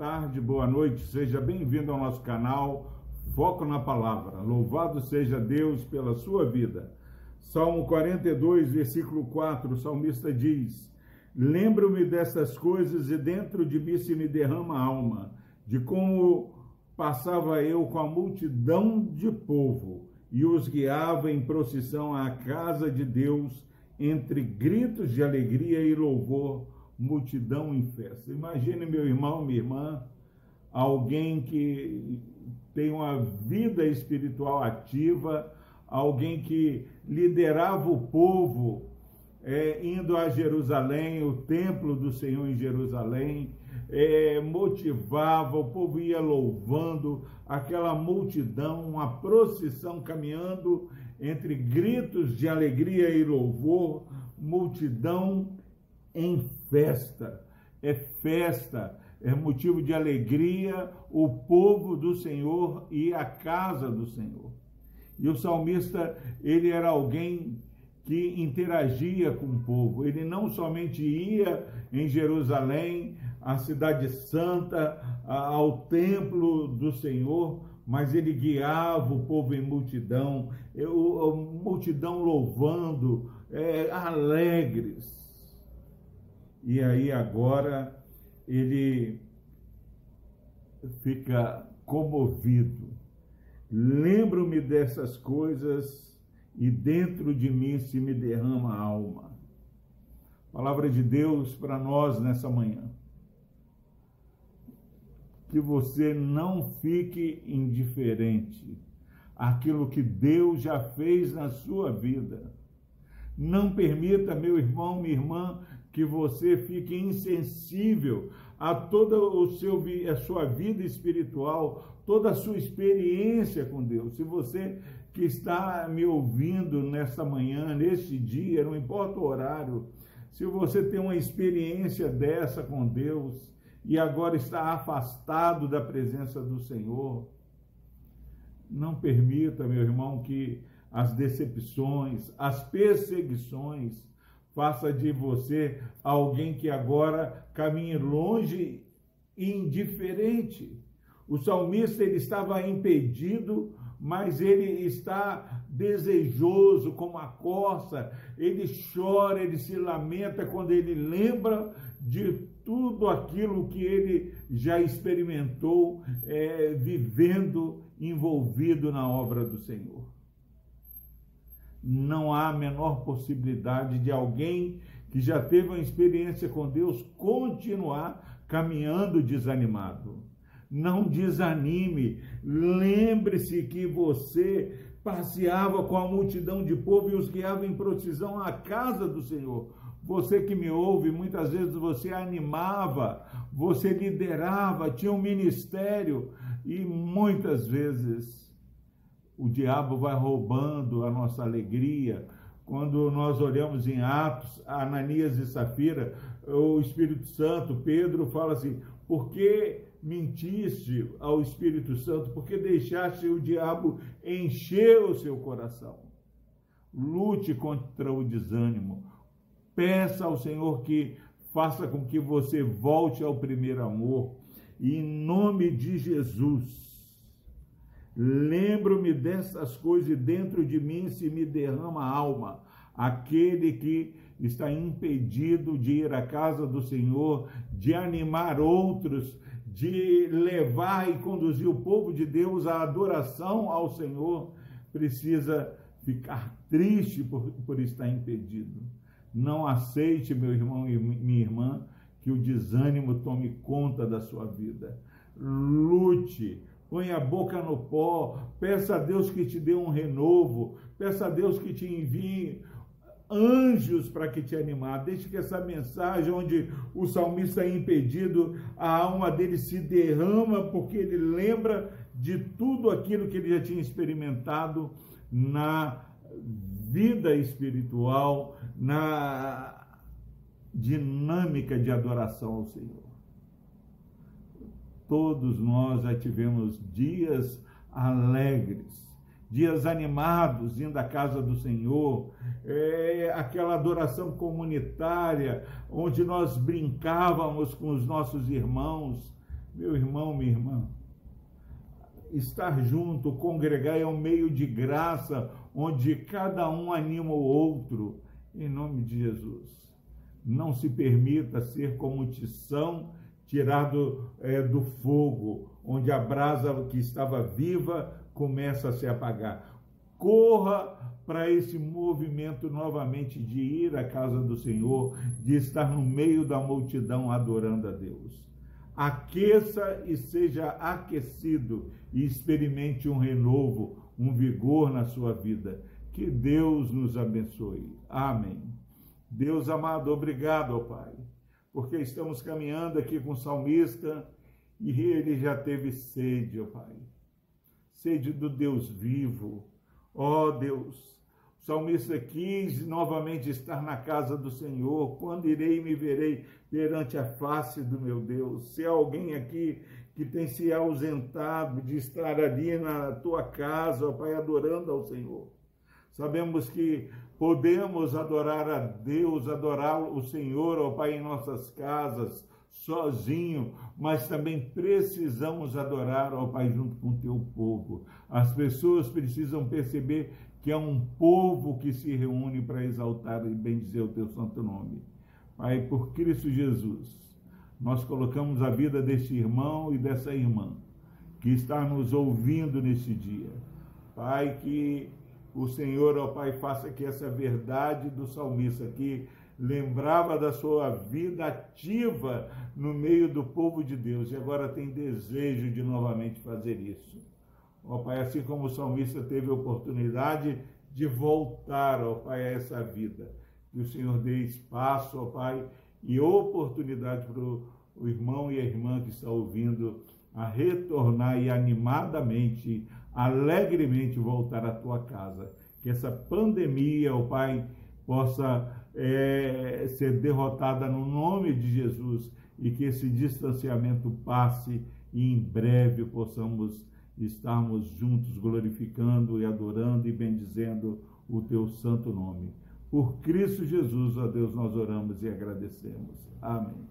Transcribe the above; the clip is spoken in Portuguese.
tarde, boa noite, seja bem-vindo ao nosso canal Foco na Palavra. Louvado seja Deus pela sua vida. Salmo 42, versículo 4, o salmista diz: Lembro-me dessas coisas e dentro de mim se me derrama a alma, de como passava eu com a multidão de povo e os guiava em procissão à casa de Deus entre gritos de alegria e louvor multidão em festa. Imagine, meu irmão, minha irmã, alguém que tem uma vida espiritual ativa, alguém que liderava o povo é, indo a Jerusalém, o templo do Senhor em Jerusalém, é, motivava, o povo ia louvando, aquela multidão, uma procissão caminhando entre gritos de alegria e louvor, multidão em festa. É festa, é motivo de alegria o povo do Senhor e a casa do Senhor. E o salmista, ele era alguém que interagia com o povo. Ele não somente ia em Jerusalém, a cidade santa, ao templo do Senhor, mas ele guiava o povo em multidão, multidão louvando, é, alegres. E aí agora ele fica comovido. Lembro-me dessas coisas e dentro de mim se me derrama a alma. Palavra de Deus para nós nessa manhã. Que você não fique indiferente àquilo que Deus já fez na sua vida. Não permita, meu irmão, minha irmã, que você fique insensível a toda o seu, a sua vida espiritual, toda a sua experiência com Deus. Se você que está me ouvindo nesta manhã, neste dia, não importa o horário, se você tem uma experiência dessa com Deus e agora está afastado da presença do Senhor, não permita, meu irmão, que as decepções, as perseguições, faça de você alguém que agora caminhe longe e indiferente. O salmista ele estava impedido, mas ele está desejoso como a corça, ele chora, ele se lamenta quando ele lembra de tudo aquilo que ele já experimentou é, vivendo envolvido na obra do Senhor não há a menor possibilidade de alguém que já teve uma experiência com Deus continuar caminhando desanimado. Não desanime. Lembre-se que você passeava com a multidão de povo e os guiava em procissão à casa do Senhor. Você que me ouve, muitas vezes você animava, você liderava, tinha um ministério e muitas vezes o diabo vai roubando a nossa alegria. Quando nós olhamos em Atos, Ananias e Safira, o Espírito Santo, Pedro fala assim: por que mentiste ao Espírito Santo? Por que deixaste o diabo encher o seu coração? Lute contra o desânimo. Peça ao Senhor que faça com que você volte ao primeiro amor. E em nome de Jesus, Lembro-me dessas coisas e dentro de mim se me derrama a alma. Aquele que está impedido de ir à casa do Senhor, de animar outros, de levar e conduzir o povo de Deus à adoração ao Senhor, precisa ficar triste por, por estar impedido. Não aceite, meu irmão e minha irmã, que o desânimo tome conta da sua vida. Lute, põe a boca no pó, peça a Deus que te dê um renovo, peça a Deus que te envie anjos para que te animar. Deixe que essa mensagem, onde o salmista é impedido, a alma dele se derrama, porque ele lembra de tudo aquilo que ele já tinha experimentado na vida espiritual, na dinâmica de adoração ao Senhor. Todos nós já tivemos dias alegres, dias animados, indo à casa do Senhor, é, aquela adoração comunitária, onde nós brincávamos com os nossos irmãos. Meu irmão, minha irmã, estar junto, congregar é um meio de graça, onde cada um anima o outro, em nome de Jesus. Não se permita ser como tição tirado é, do fogo, onde a brasa que estava viva começa a se apagar. Corra para esse movimento novamente de ir à casa do Senhor, de estar no meio da multidão adorando a Deus. Aqueça e seja aquecido e experimente um renovo, um vigor na sua vida. Que Deus nos abençoe. Amém. Deus amado, obrigado, ó Pai, porque estamos caminhando aqui com o salmista e ele já teve sede, ó Pai. Sede do Deus vivo. Ó Deus, o salmista quis novamente estar na casa do Senhor. Quando irei e me verei perante a face do meu Deus? Se há alguém aqui que tem se ausentado de estar ali na tua casa, ó Pai, adorando ao Senhor. Sabemos que podemos adorar a Deus, adorar o Senhor, ó Pai, em nossas casas, sozinho, mas também precisamos adorar, ó Pai, junto com o teu povo. As pessoas precisam perceber que é um povo que se reúne para exaltar e bendizer o teu santo nome. Pai, por Cristo Jesus, nós colocamos a vida desse irmão e dessa irmã que está nos ouvindo nesse dia. Pai, que o Senhor, ó Pai, faça que essa verdade do salmista que lembrava da sua vida ativa no meio do povo de Deus e agora tem desejo de novamente fazer isso. Ó Pai, assim como o salmista teve a oportunidade de voltar, ó Pai, a essa vida. Que o Senhor dê espaço, ó Pai, e oportunidade para o irmão e a irmã que está ouvindo a retornar e animadamente, alegremente voltar à tua casa. Que essa pandemia, ó Pai, possa é, ser derrotada no nome de Jesus e que esse distanciamento passe e em breve possamos estarmos juntos glorificando e adorando e bendizendo o teu santo nome. Por Cristo Jesus, ó Deus, nós oramos e agradecemos. Amém.